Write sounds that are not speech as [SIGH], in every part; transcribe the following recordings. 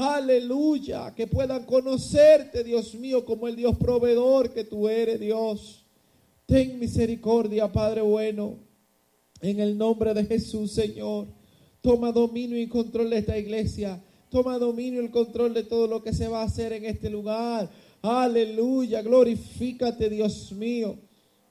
Aleluya, que puedan conocerte, Dios mío, como el Dios proveedor que tú eres, Dios. Ten misericordia, Padre bueno, en el nombre de Jesús, Señor. Toma dominio y control de esta iglesia. Toma dominio y control de todo lo que se va a hacer en este lugar. Aleluya, glorifícate, Dios mío.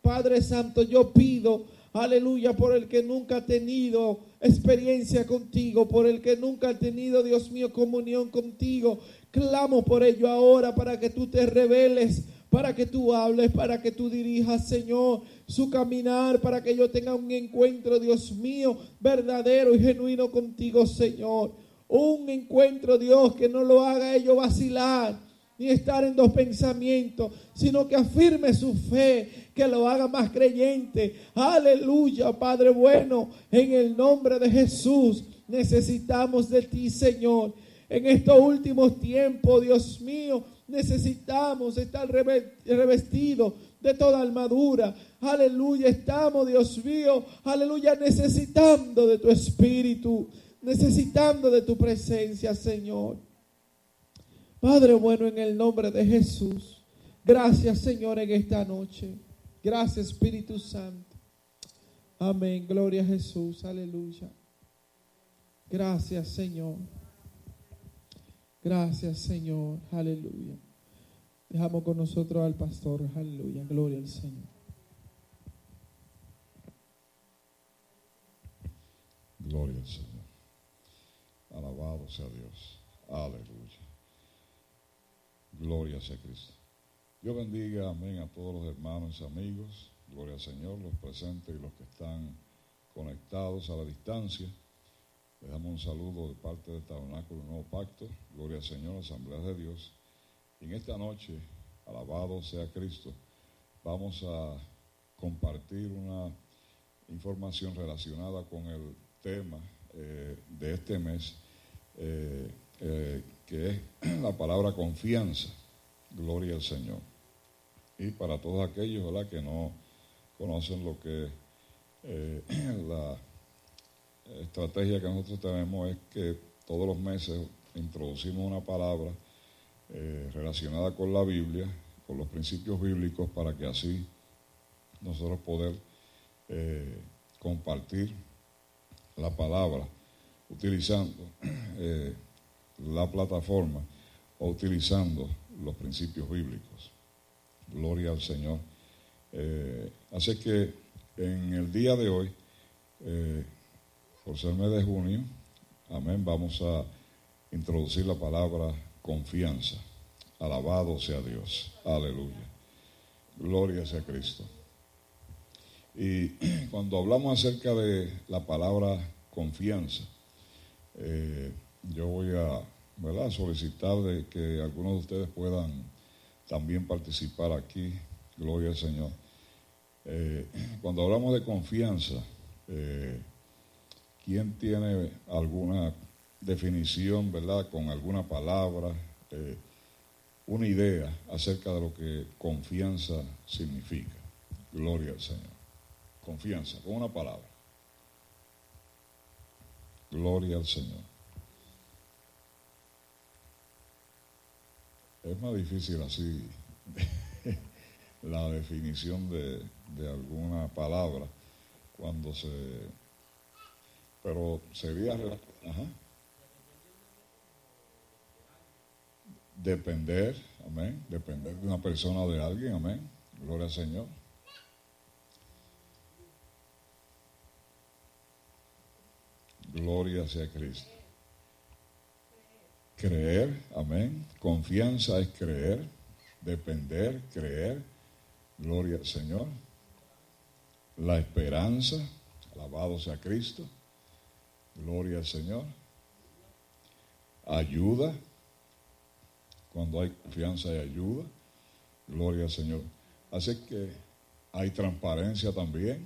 Padre Santo, yo pido, aleluya, por el que nunca ha tenido experiencia contigo, por el que nunca ha tenido, Dios mío, comunión contigo. Clamo por ello ahora para que tú te reveles, para que tú hables, para que tú dirijas, Señor, su caminar, para que yo tenga un encuentro, Dios mío, verdadero y genuino contigo, Señor. Un encuentro, Dios, que no lo haga ello vacilar ni estar en dos pensamientos, sino que afirme su fe, que lo haga más creyente. Aleluya, Padre bueno, en el nombre de Jesús necesitamos de ti, Señor. En estos últimos tiempos, Dios mío, necesitamos estar revestidos de toda armadura. Aleluya, estamos, Dios mío, aleluya, necesitando de tu espíritu, necesitando de tu presencia, Señor. Padre bueno, en el nombre de Jesús, gracias Señor en esta noche. Gracias Espíritu Santo. Amén. Gloria a Jesús. Aleluya. Gracias Señor. Gracias Señor. Aleluya. Dejamos con nosotros al pastor. Aleluya. Gloria al Señor. Gloria al Señor. Alabado sea Dios. Aleluya. Gloria sea Cristo. Dios bendiga, amén, a todos los hermanos y amigos. Gloria al Señor, los presentes y los que están conectados a la distancia. Les damos un saludo de parte del Tabernáculo Nuevo Pacto. Gloria al Señor, Asamblea de Dios. En esta noche, alabado sea Cristo, vamos a compartir una información relacionada con el tema eh, de este mes. Eh, eh, que es [CLEARS THROAT] la palabra confianza. Gloria al Señor. Y para todos aquellos ¿verdad? que no conocen lo que eh, [CLEARS THROAT] la estrategia que nosotros tenemos es que todos los meses introducimos una palabra eh, relacionada con la Biblia, con los principios bíblicos, para que así nosotros poder compartir la palabra utilizando [CLEARS THROAT] la plataforma o utilizando los principios bíblicos. Gloria al Señor. Eh, así que en el día de hoy, eh, por ser mes de junio, amén, vamos a introducir la palabra confianza. Alabado sea Dios. Aleluya. Gloria sea Cristo. Y [CLEARS THROAT] cuando hablamos acerca de la palabra confianza, eh, yo voy a solicitar de que algunos de ustedes puedan también participar aquí. Gloria al Señor. Eh, cuando hablamos de confianza, eh, ¿quién tiene alguna definición, verdad, con alguna palabra, eh, una idea acerca de lo que confianza significa? Gloria al Señor. Confianza, con una palabra. Gloria al Señor. Es más difícil así [LAUGHS] la definición de, alguna palabra cuando se... Pero sería... Ajá. Depender, amén. Depender de una persona o de alguien, amén. Gloria al Señor. Gloria sea Cristo. Creer, amén. Confianza es creer, depender, creer. Gloria al Señor. La esperanza, alabado sea Cristo. Gloria al Señor. Ayuda. Cuando hay confianza y ayuda. Gloria al Señor. Así que hay transparencia también.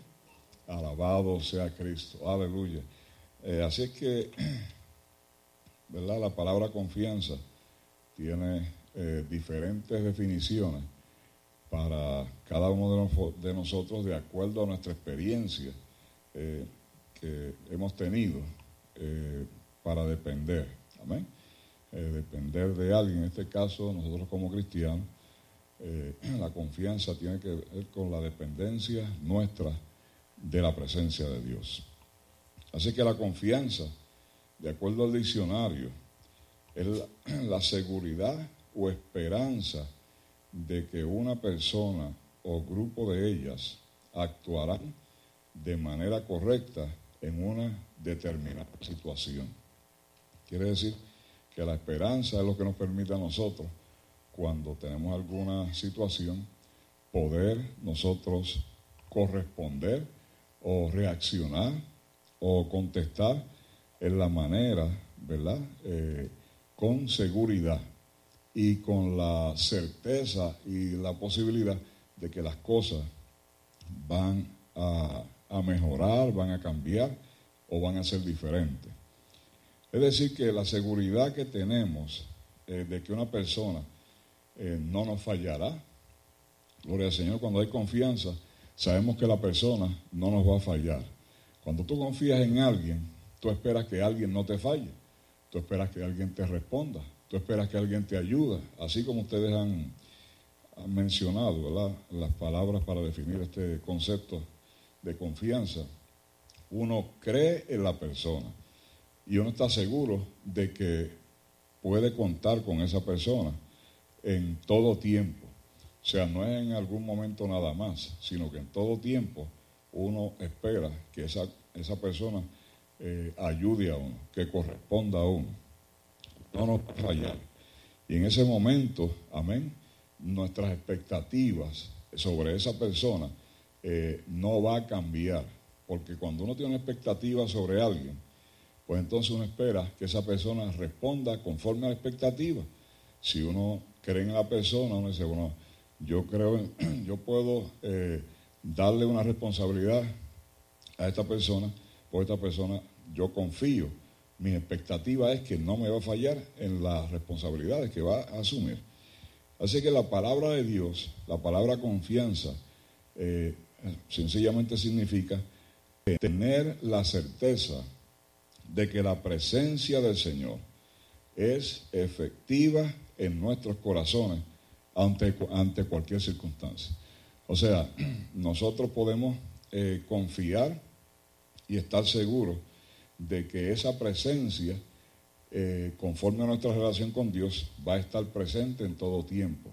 Alabado sea Cristo. Aleluya. Eh, así que [CLEARS THROAT] ¿verdad? La palabra confianza tiene eh, diferentes definiciones para cada uno de, nosotros de acuerdo a nuestra experiencia eh, que hemos tenido eh, para depender. Amén. depender de alguien, en este caso nosotros como cristianos, [CLEARS THROAT] la confianza tiene que ver con la dependencia nuestra de la presencia de Dios. Así que la confianza, de acuerdo al diccionario, es [CLEARS THROAT] la, seguridad o esperanza de que una persona o grupo de ellas actuarán de manera correcta en una determinada situación. Quiere decir que la esperanza es lo que nos permite a nosotros, cuando tenemos alguna situación, poder nosotros corresponder o reaccionar o contestar en la manera, ¿verdad? Eh, con seguridad y con la certeza y la posibilidad de que las cosas van a, mejorar, van a cambiar o van a ser diferentes. Es decir, que la seguridad que tenemos eh, de que una persona eh, no nos fallará, gloria al Señor, cuando hay confianza, sabemos que la persona no nos va a fallar. Cuando tú confías en alguien, tú esperas que alguien no te falle, tú esperas que alguien te responda, tú esperas que alguien te ayude, así como ustedes han, mencionado las palabras para definir este concepto de confianza. Uno cree en la persona y uno está seguro de que puede contar con esa persona en todo tiempo. O sea, no es en algún momento nada más, sino que en todo tiempo uno espera que esa, esa persona eh, ayude a uno, que corresponda a uno. No nos fallar. Y en ese momento, amén, nuestras expectativas sobre esa persona eh, no va a cambiar. Porque cuando uno tiene una expectativa sobre alguien, pues entonces uno espera que esa persona responda conforme a la expectativa. Si uno cree en la persona, uno dice, bueno, yo creo, [CLEARS THROAT] yo puedo eh, darle una responsabilidad a esta persona, por esta persona yo confío. Mi expectativa es que no me va a fallar en las responsabilidades que va a asumir. Así que la palabra de Dios, la palabra confianza, eh, sencillamente significa tener la certeza de que la presencia del Señor es efectiva en nuestros corazones ante, ante cualquier circunstancia. O sea, [CLEARS THROAT] nosotros podemos eh, confiar y estar seguros de que esa presencia, eh, conforme a nuestra relación con Dios, va a estar presente en todo tiempo.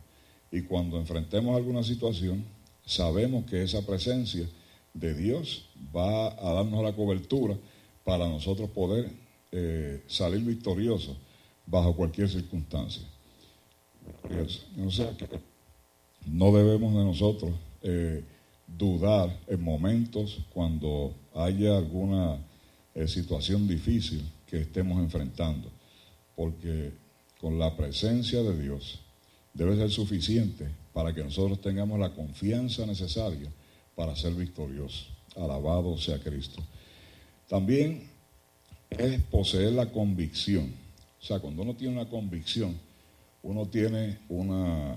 Y cuando enfrentemos alguna situación, sabemos que esa presencia de Dios va a darnos la cobertura para nosotros poder eh, salir victoriosos bajo cualquier circunstancia. Sea que no debemos de nosotros eh, dudar en momentos cuando haya alguna eh, situación difícil que estemos enfrentando, porque con la presencia de Dios debe ser suficiente para que nosotros tengamos la confianza necesaria para ser victoriosos. Alabado sea Cristo. También es poseer la convicción. O sea, cuando uno tiene una convicción, uno tiene una,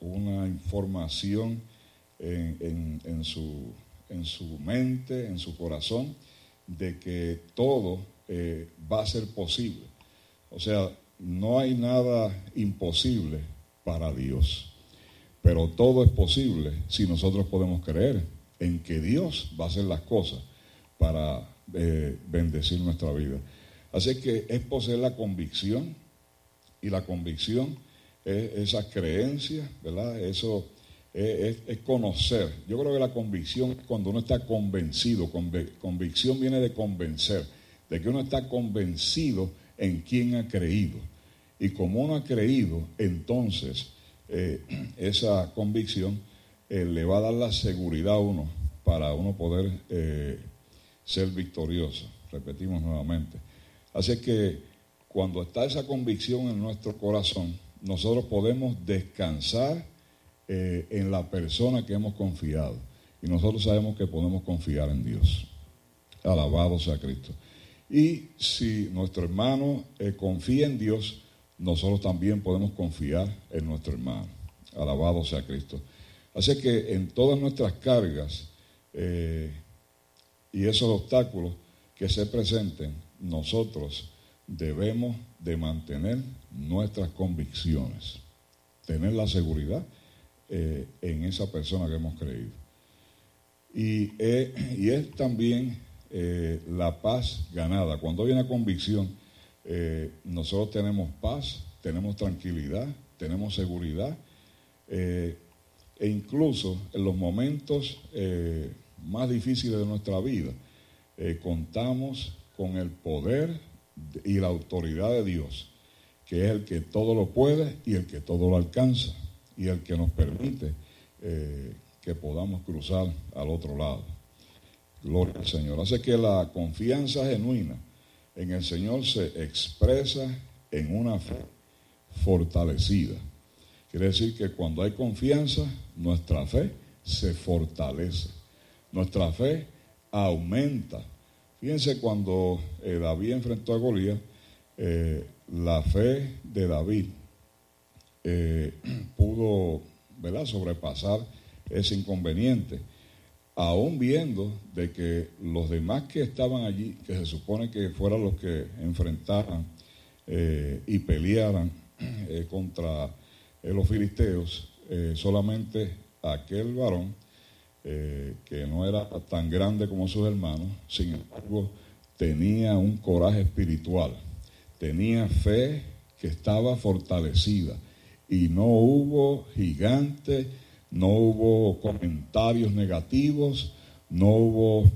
una información en, en, su, en, su, mente, en su corazón, de que todo eh, va a ser posible. O sea, no hay nada imposible para Dios, pero todo es posible si nosotros podemos creer en que Dios va a hacer las cosas para eh, bendecir nuestra vida. Así que es poseer la convicción y la convicción es esa creencia, ¿verdad? Eso es, conocer. Yo creo que la convicción, cuando uno está convencido, convicción viene de convencer, de que uno está convencido en quien ha creído. Y como uno ha creído, entonces eh, [CLEARS THROAT] esa convicción eh, le va a dar la seguridad a uno para uno poder eh, ser victorioso. Repetimos nuevamente. Así que cuando está esa convicción en nuestro corazón, nosotros podemos descansar eh, en la persona que hemos confiado. Y nosotros sabemos que podemos confiar en Dios. Alabado sea Cristo. Y si nuestro hermano eh, confía en Dios, nosotros también podemos confiar en nuestro hermano. Alabado sea Cristo. Así que en todas nuestras cargas eh, y esos obstáculos que se presenten, nosotros debemos de mantener nuestras convicciones, tener la seguridad eh, en esa persona que hemos creído. Y, y es también la paz ganada. Cuando hay una convicción, nosotros tenemos paz, tenemos tranquilidad, tenemos seguridad e incluso en los momentos más difíciles de nuestra vida, contamos con el poder y la autoridad de Dios, que es el que todo lo puede y el que todo lo alcanza y el que nos permite eh, que podamos cruzar al otro lado. Gloria al Señor. Hace que la confianza genuina en el Señor se expresa en una fe fortalecida. Quiere decir que cuando hay confianza, nuestra fe se fortalece. Nuestra fe aumenta Fíjense cuando eh, David enfrentó a Goliat, eh, la fe de David eh, pudo ¿verdad? sobrepasar ese inconveniente, aún viendo de que los demás que estaban allí, que se supone que fueran los que enfrentaran y pelearan [CLEARS THROAT] contra los filisteos, solamente aquel varón eh, que no era tan grande como sus hermanos, sin embargo tenía un coraje espiritual, tenía fe que estaba fortalecida y no hubo gigante, no hubo comentarios negativos, no hubo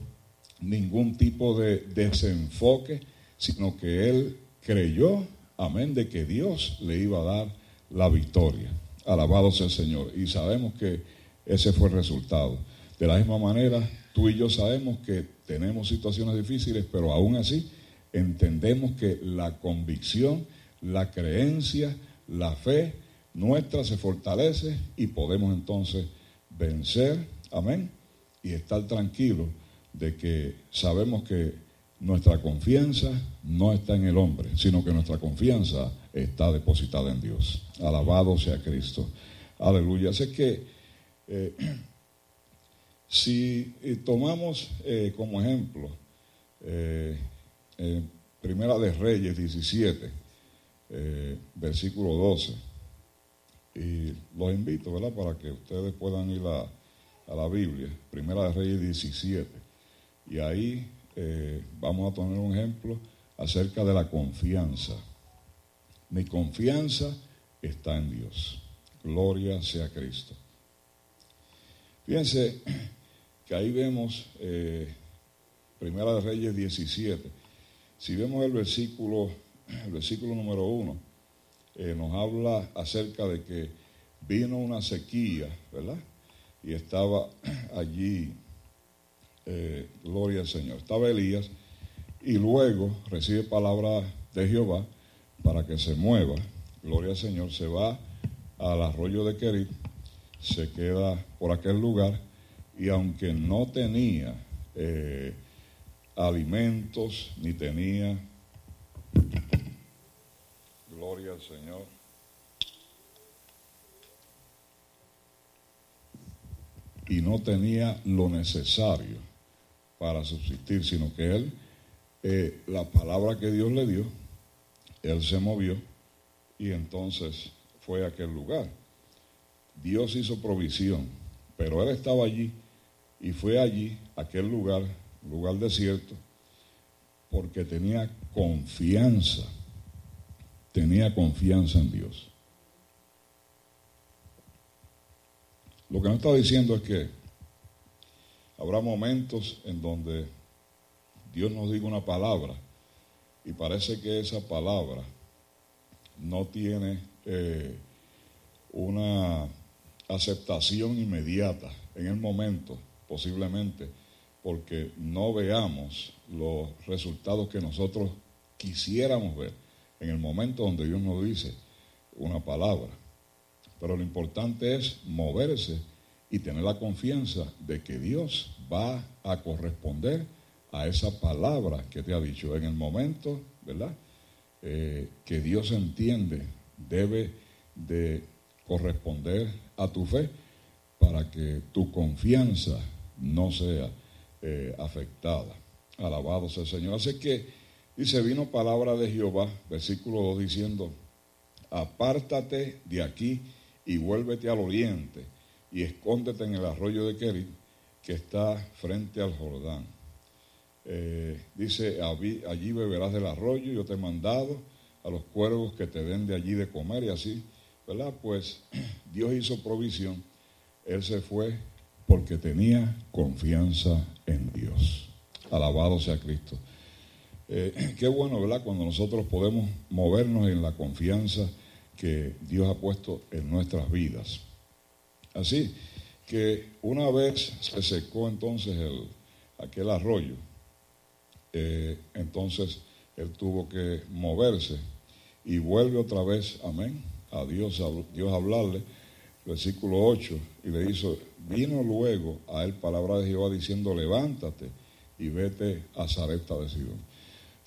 ningún tipo de desenfoque, sino que él creyó, amén, de que Dios le iba a dar la victoria. Alabado sea el Señor. Y sabemos que ese fue el resultado. De la misma manera, tú y yo sabemos que tenemos situaciones difíciles, pero aún así entendemos que la convicción, la creencia, la fe nuestra se fortalece y podemos entonces vencer, amén, y estar tranquilos de que sabemos que nuestra confianza no está en el hombre, sino que nuestra confianza está depositada en Dios. Alabado sea Cristo. Aleluya. Así que eh, [CLEARS THROAT] si eh, tomamos eh, como ejemplo Primera de Reyes 17, versículo 12, y los invito, ¿verdad?, para que ustedes puedan ir a, la Biblia, Primera de Reyes 17, y ahí vamos a poner un ejemplo acerca de la confianza. Mi confianza está en Dios. Gloria sea Cristo. Fíjense, que ahí vemos eh, Primera de Reyes 17. Si vemos el versículo, el versículo número 1, eh, nos habla acerca de que vino una sequía, ¿verdad? Y estaba [CLEARS THROAT] allí, eh, gloria al Señor, estaba Elías y luego recibe palabra de Jehová para que se mueva, gloria al Señor, se va al arroyo de Querit, se queda por aquel lugar y aunque no tenía eh, alimentos ni tenía, gloria al Señor, y no tenía lo necesario para subsistir, sino que él, eh, la palabra que Dios le dio, él se movió y entonces fue a aquel lugar. Dios hizo provisión, pero él estaba allí y fue allí, aquel lugar, lugar desierto, porque tenía confianza, tenía confianza en Dios. Lo que no está diciendo es que habrá momentos en donde Dios nos diga una palabra y parece que esa palabra no tiene eh, una aceptación inmediata en el momento posiblemente porque no veamos los resultados que nosotros quisiéramos ver en el momento donde Dios nos dice una palabra. Pero lo importante es moverse y tener la confianza de que Dios va a corresponder a esa palabra que te ha dicho en el momento, ¿verdad? Eh, que Dios entiende debe de corresponder a tu fe para que tu confianza no sea eh, afectada. Alabado sea el Señor. Así que Dice, vino palabra de Jehová, versículo 2, diciendo, apártate de aquí y vuélvete al oriente y escóndete en el arroyo de Kerit que está frente al Jordán. Eh, dice, allí beberás del arroyo, yo te he mandado a los cuervos que te den de allí de comer y así, ¿verdad? Pues [CLEARS THROAT] Dios hizo provisión, él se fue porque tenía confianza en Dios. Alabado sea Cristo. Eh, qué bueno, ¿verdad? Cuando nosotros podemos movernos en la confianza que Dios ha puesto en nuestras vidas. Así que una vez se secó entonces el, aquel arroyo, eh, entonces él tuvo que moverse y vuelve otra vez, amén, a Dios, a hablarle, versículo 8, y le hizo, vino luego a él palabra de Jehová diciendo, levántate y vete a Zareta de Sidón.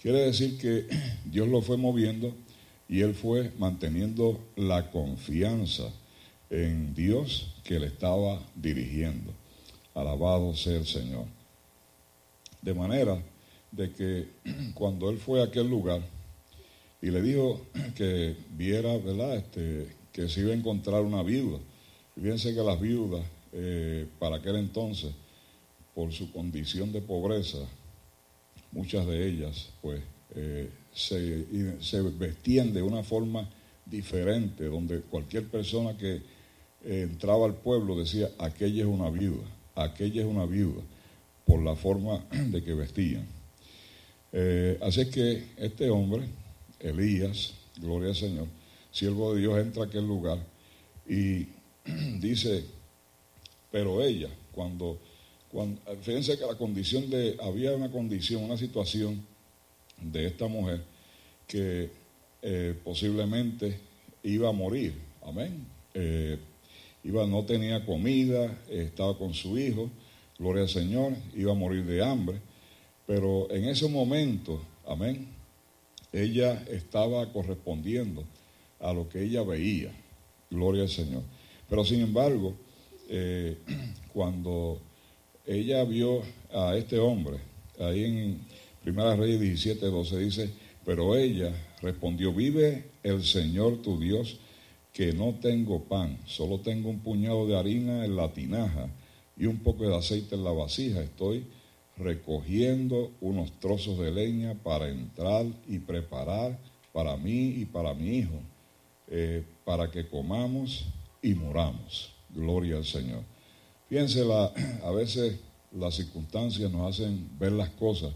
Quiere decir que [CLEARS THROAT] Dios lo fue moviendo y él fue manteniendo la confianza en Dios que le estaba dirigiendo. Alabado sea el Señor. De manera de que [CLEARS THROAT] cuando él fue a aquel lugar y le dijo [CLEARS THROAT] que viera, ¿verdad?, este, que se iba a encontrar una viuda. fíjense que las viudas, eh, para aquel entonces, por su condición de pobreza, muchas de ellas, pues, eh, se, se, vestían de una forma diferente, donde cualquier persona que eh, entraba al pueblo decía, aquella es una viuda, aquella es una viuda, por la forma [CLEARS THROAT] de que vestían. Eh, así que este hombre, Elías, gloria al Señor, siervo de Dios, entra a aquel lugar y [CLEARS THROAT] dice, pero ella, cuando fíjense que la condición de, había una condición, una situación de esta mujer que eh, posiblemente iba a morir, amén. Eh, iba, no tenía comida, estaba con su hijo, gloria al Señor, iba a morir de hambre, pero en ese momento, amén, ella estaba correspondiendo a lo que ella veía, gloria al Señor. Pero sin embargo, eh, [CLEARS THROAT] cuando ella vio a este hombre, ahí en Primera Reyes 17, 12 dice, pero ella respondió, vive el Señor tu Dios, que no tengo pan, solo tengo un puñado de harina en la tinaja y un poco de aceite en la vasija. Estoy recogiendo unos trozos de leña para entrar y preparar para mí y para mi hijo, eh, para que comamos y moramos. Gloria al Señor. Fíjense, a veces las circunstancias nos hacen ver las cosas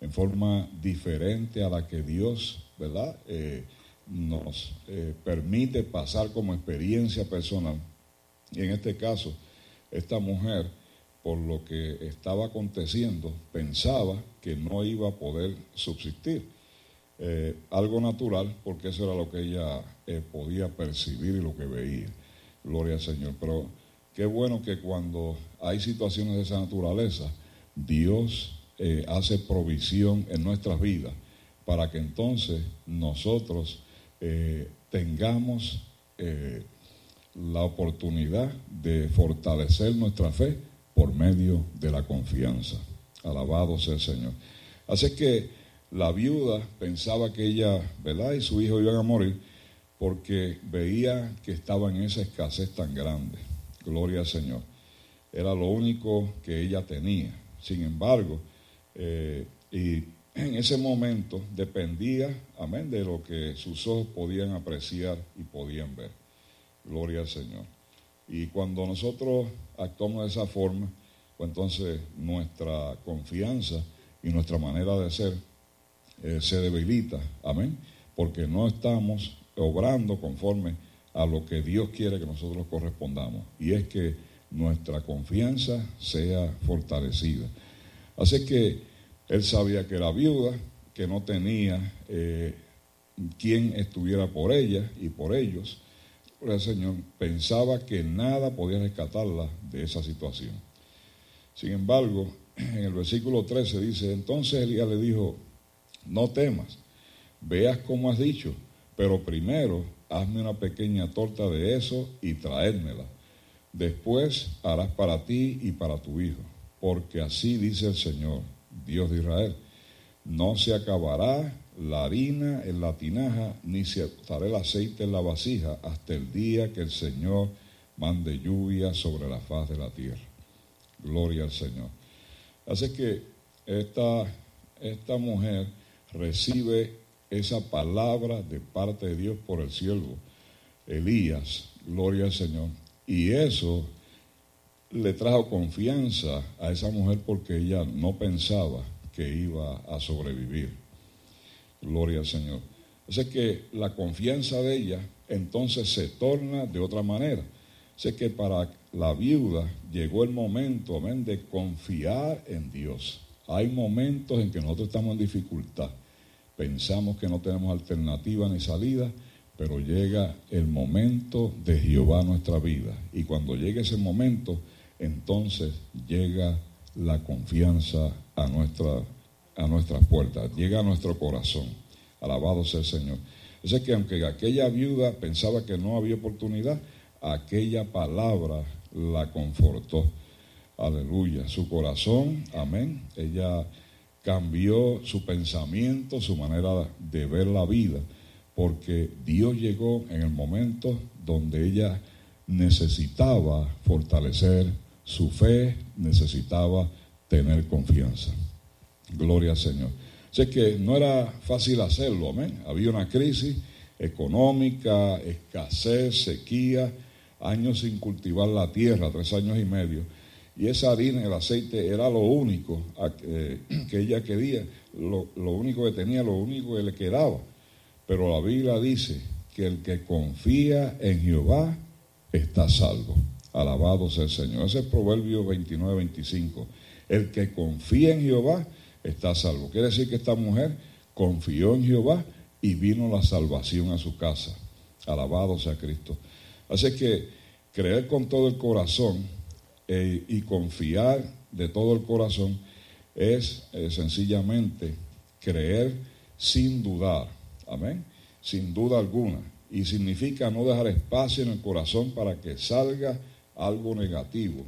en forma diferente a la que Dios, ¿verdad? Eh, nos eh, permite pasar como experiencia personal. Y en este caso, esta mujer, por lo que estaba aconteciendo, pensaba que no iba a poder subsistir. Eh, algo natural, porque eso era lo que ella podía percibir y lo que veía. Gloria al Señor. Pero Qué bueno que cuando hay situaciones de esa naturaleza, Dios eh, hace provisión en nuestras vidas para que entonces nosotros eh, tengamos eh, la oportunidad de fortalecer nuestra fe por medio de la confianza. Alabado sea el Señor. Así que la viuda pensaba que ella, ¿verdad? Y su hijo iban a morir porque veía que estaba en esa escasez tan grande. Gloria al Señor. Era lo único que ella tenía. Sin embargo, eh, y en ese momento dependía, amén, de lo que sus ojos podían apreciar y podían ver. Gloria al Señor. Y cuando nosotros actuamos de esa forma, pues entonces nuestra confianza y nuestra manera de ser eh, se debilita, amén, porque no estamos obrando conforme a lo que Dios quiere que nosotros correspondamos, y es que nuestra confianza sea fortalecida. Así que él sabía que era viuda, que no tenía eh, quien estuviera por ella y por ellos. el Señor pensaba que nada podía rescatarla de esa situación. Sin embargo, en el versículo 13 dice, entonces Elías le dijo, no temas, veas como has dicho, pero primero hazme una pequeña torta de eso y traédmela. Después harás para ti y para tu hijo, porque así dice el Señor, Dios de Israel. no se acabará la harina en la tinaja, ni se agotará el aceite en la vasija, hasta el día que el Señor mande lluvia sobre la faz de la tierra. Gloria al Señor. Así que esta, esta mujer recibe esa palabra de parte de Dios por el siervo Elías, gloria al Señor, y eso le trajo confianza a esa mujer porque ella no pensaba que iba a sobrevivir. Gloria al Señor. Así que la confianza de ella entonces se torna de otra manera. Sé que para la viuda llegó el momento, amén, de confiar en Dios. Hay momentos en que nosotros estamos en dificultad. Pensamos que no tenemos alternativa ni salida, pero llega el momento de Jehová nuestra vida. Y cuando llegue ese momento, entonces llega la confianza a, nuestra, a nuestras puertas, llega a nuestro corazón. Alabado sea el Señor. Es que aunque aquella viuda pensaba que no había oportunidad, aquella palabra la confortó. Aleluya. Su corazón, amén. Ella cambió su pensamiento, su manera de ver la vida, porque Dios llegó en el momento donde ella necesitaba fortalecer su fe, necesitaba tener confianza. Gloria al Señor. Sé que no era fácil hacerlo, amén. Había una crisis económica, escasez, sequía, años sin cultivar la tierra, tres años y medio. Y esa harina, el aceite, era lo único que ella quería, lo, lo único que tenía, lo único que le quedaba. Pero la Biblia dice que el que confía en Jehová está salvo. Alabado sea el Señor. Ese es Proverbio 29, 25. El que confía en Jehová está salvo. Quiere decir que esta mujer confió en Jehová y vino la salvación a su casa. Alabado sea Cristo. Así que creer con todo el corazón eh, y confiar de todo el corazón es eh, sencillamente creer sin dudar. Amén. Sin duda alguna. Y significa no dejar espacio en el corazón para que salga algo negativo.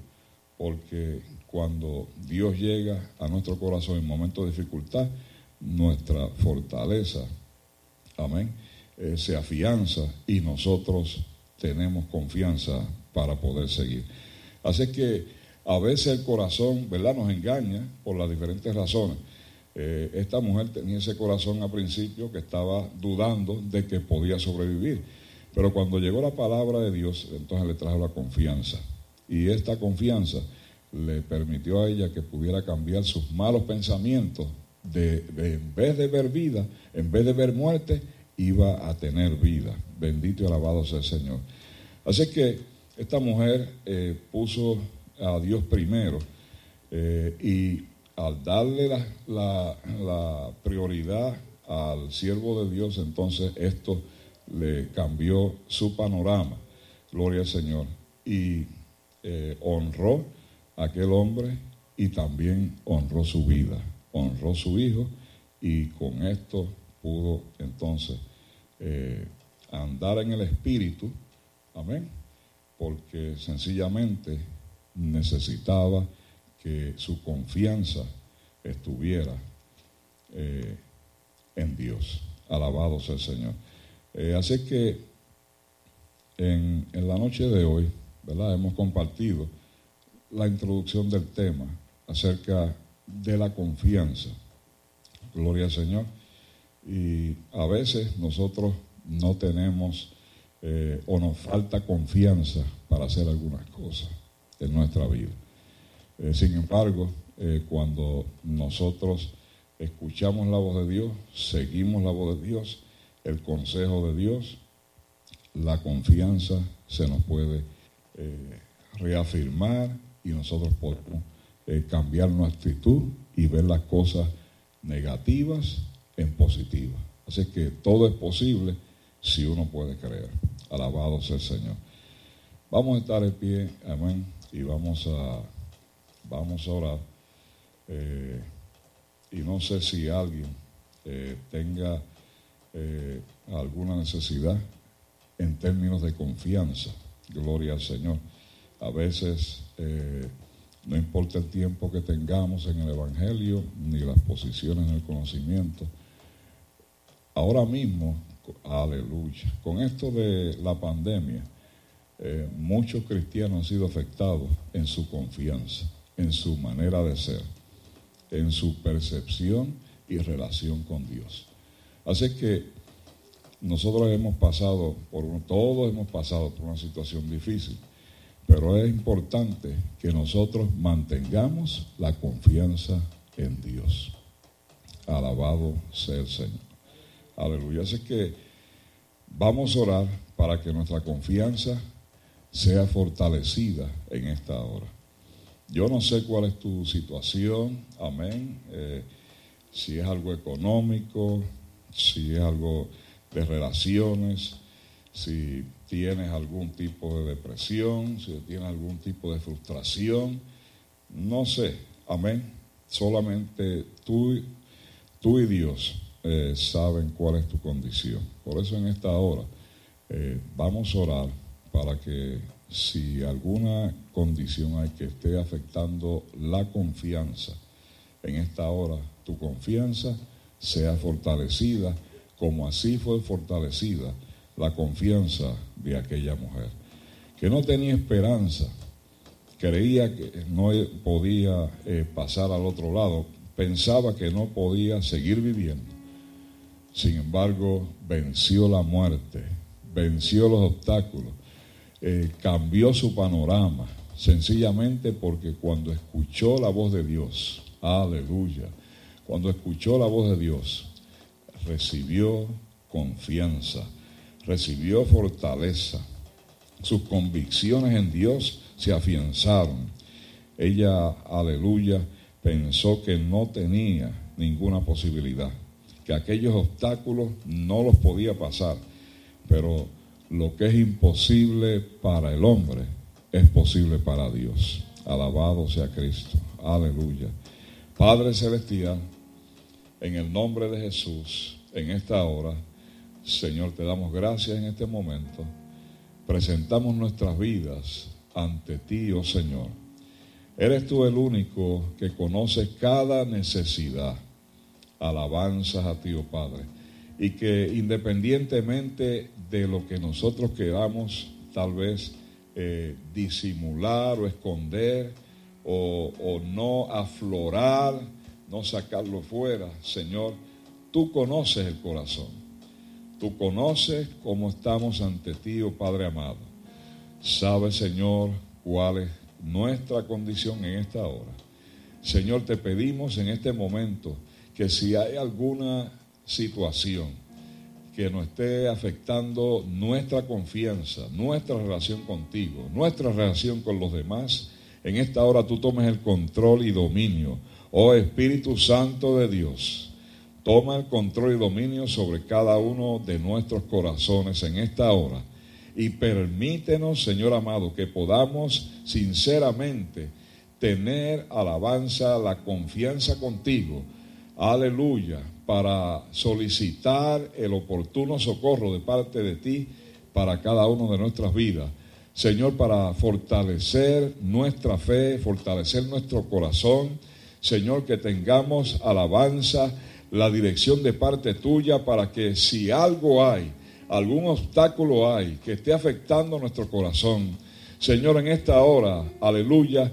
Porque cuando Dios llega a nuestro corazón en momentos de dificultad, nuestra fortaleza, amén, eh, se afianza y nosotros tenemos confianza para poder seguir. Así que a veces el corazón, ¿verdad?, nos engaña por las diferentes razones. Eh, esta mujer tenía ese corazón a principio que estaba dudando de que podía sobrevivir. Pero cuando llegó la palabra de Dios, entonces le trajo la confianza. Y esta confianza le permitió a ella que pudiera cambiar sus malos pensamientos, de, en vez de ver vida, en vez de ver muerte, iba a tener vida. Bendito y alabado sea el Señor. Así que esta mujer eh, puso a Dios primero eh, y al darle la, prioridad al siervo de Dios, entonces esto le cambió su panorama. Gloria al Señor. Y eh, honró aquel hombre y también honró su vida, honró su hijo y con esto pudo entonces andar en el espíritu, amén, porque sencillamente necesitaba que su confianza estuviera eh, en Dios. Alabado sea el Señor. Eh, así que en, en la noche de hoy, ¿verdad? Hemos compartido la introducción del tema acerca de la confianza. Gloria al Señor. Y a veces nosotros no tenemos eh, o nos falta confianza para hacer algunas cosas en nuestra vida. Eh, sin embargo, eh, cuando nosotros escuchamos la voz de Dios, seguimos la voz de Dios, el consejo de Dios, la confianza se nos puede reafirmar y nosotros podemos cambiar nuestra actitud y ver las cosas negativas en positivas. Así que todo es posible si uno puede creer. Alabado sea el Señor. Vamos a estar en pie, amén, y vamos a, vamos a orar. Eh, y no sé si alguien eh, tenga alguna necesidad en términos de confianza. Gloria al Señor. A veces eh, no importa el tiempo que tengamos en el Evangelio, ni las posiciones en el conocimiento. Ahora mismo, aleluya, con esto de la pandemia, eh, muchos cristianos han sido afectados en su confianza, en su manera de ser, en su percepción y relación con Dios. Así que nosotros hemos pasado por todos hemos pasado por una situación difícil, pero es importante que nosotros mantengamos la confianza en Dios. Alabado sea el Señor. Aleluya. Así que vamos a orar para que nuestra confianza sea fortalecida en esta hora. Yo no sé cuál es tu situación, amén. Eh, si es algo económico, si es algo de relaciones, si tienes algún tipo de depresión, si tienes algún tipo de frustración, no sé, amén. Solamente tú, tú y Dios eh, saben cuál es tu condición. Por eso en esta hora eh, vamos a orar para que si alguna condición hay que esté afectando la confianza, en esta hora tu confianza sea fortalecida como así fue fortalecida la confianza de aquella mujer, que no tenía esperanza, creía que no podía eh, pasar al otro lado, pensaba que no podía seguir viviendo. Sin embargo, venció la muerte, venció los obstáculos, eh, cambió su panorama, sencillamente porque cuando escuchó la voz de Dios, aleluya, cuando escuchó la voz de Dios, recibió confianza, recibió fortaleza. Sus convicciones en Dios se afianzaron. Ella, aleluya, pensó que no tenía ninguna posibilidad, que aquellos obstáculos no los podía pasar, pero lo que es imposible para el hombre es posible para Dios. Alabado sea Cristo. Aleluya. Padre Celestial, en el nombre de Jesús, en esta hora, Señor, te damos gracias en este momento. Presentamos nuestras vidas ante ti, oh Señor. Eres tú el único que conoce cada necesidad. Alabanzas a ti, oh Padre. Y que independientemente de lo que nosotros queramos tal vez eh, disimular o esconder o, no aflorar, no sacarlo fuera, Señor, tú conoces el corazón. Tú conoces cómo estamos ante ti, oh Padre amado. Sabes, Señor, cuál es nuestra condición en esta hora. Señor, te pedimos en este momento que si hay alguna situación que nos esté afectando nuestra confianza, nuestra relación contigo, nuestra relación con los demás, en esta hora tú tomes el control y dominio Oh Espíritu Santo de Dios, toma el control y dominio sobre cada uno de nuestros corazones en esta hora y permítenos, Señor amado, que podamos sinceramente tener alabanza, la confianza contigo. Aleluya, para solicitar el oportuno socorro de parte de ti para cada uno de nuestras vidas. Señor, para fortalecer nuestra fe, fortalecer nuestro corazón. Señor, que tengamos alabanza, la dirección de parte tuya para que si algo hay, algún obstáculo hay que esté afectando nuestro corazón, Señor, en esta hora, aleluya,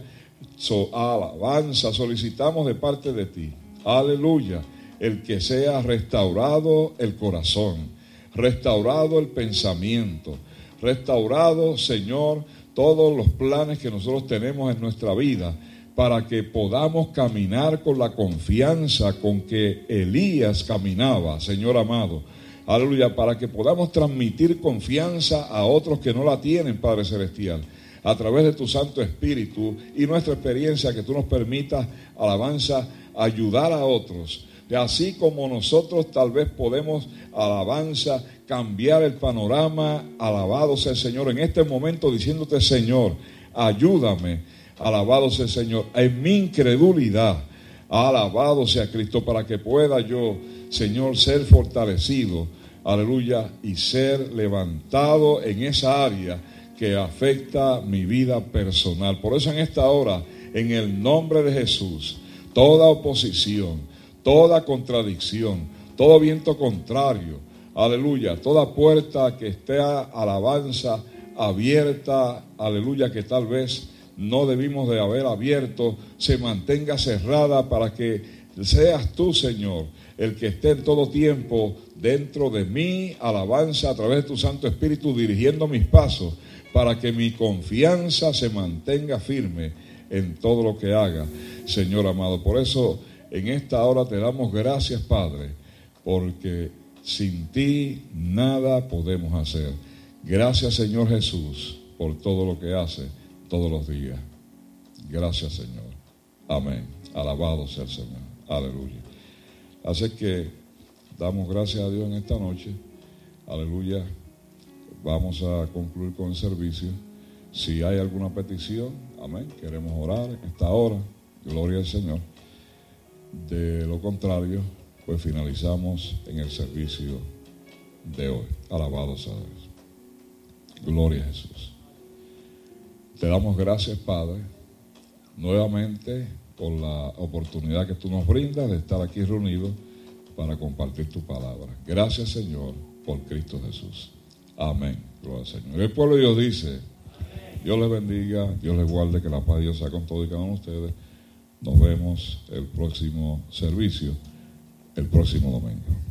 alabanza, solicitamos de parte de ti, aleluya, el que sea restaurado el corazón, restaurado el pensamiento, restaurado, Señor, todos los planes que nosotros tenemos en nuestra vida para que podamos caminar con la confianza con que Elías caminaba, Señor amado. Aleluya, para que podamos transmitir confianza a otros que no la tienen, Padre Celestial, a través de tu Santo Espíritu y nuestra experiencia, que tú nos permitas, alabanza, ayudar a otros. Así como nosotros tal vez podemos, alabanza, cambiar el panorama, alabado sea el Señor, en este momento diciéndote, Señor, ayúdame Alabado sea el Señor. En mi incredulidad, alabado sea Cristo para que pueda yo, Señor, ser fortalecido. Aleluya. Y ser levantado en esa área que afecta mi vida personal. Por eso en esta hora en el nombre de Jesús. Toda oposición, toda contradicción, todo viento contrario, aleluya, toda puerta que esté a alabanza abierta, aleluya, que tal vez no debimos de haber abierto, se mantenga cerrada para que seas tú, Señor, el que esté en todo tiempo dentro de mí, alabanza a través de tu Santo Espíritu, dirigiendo mis pasos, para que mi confianza se mantenga firme en todo lo que haga, Señor amado. Por eso, en esta hora te damos gracias, Padre, porque sin ti nada podemos hacer. Gracias, Señor Jesús, por todo lo que hace todos los días. Gracias, Señor. Amén. Alabado sea el Señor. Aleluya. Así que damos gracias a Dios en esta noche. Aleluya. Vamos a concluir con el servicio. Si hay alguna petición, amén, queremos orar en esta hora. Gloria al Señor. De lo contrario, pues finalizamos en el servicio de hoy. Alabado sea Dios. Gloria a Jesús. Te damos gracias, Padre, nuevamente por la oportunidad que tú nos brindas de estar aquí reunidos para compartir tu palabra. Gracias, Señor, por Cristo Jesús. Amén. Gloria al Señor. El pueblo de Dios dice, Dios les bendiga, Dios les guarde, que la paz de Dios sea con todos y cada uno de ustedes. Nos vemos el próximo servicio, el próximo domingo.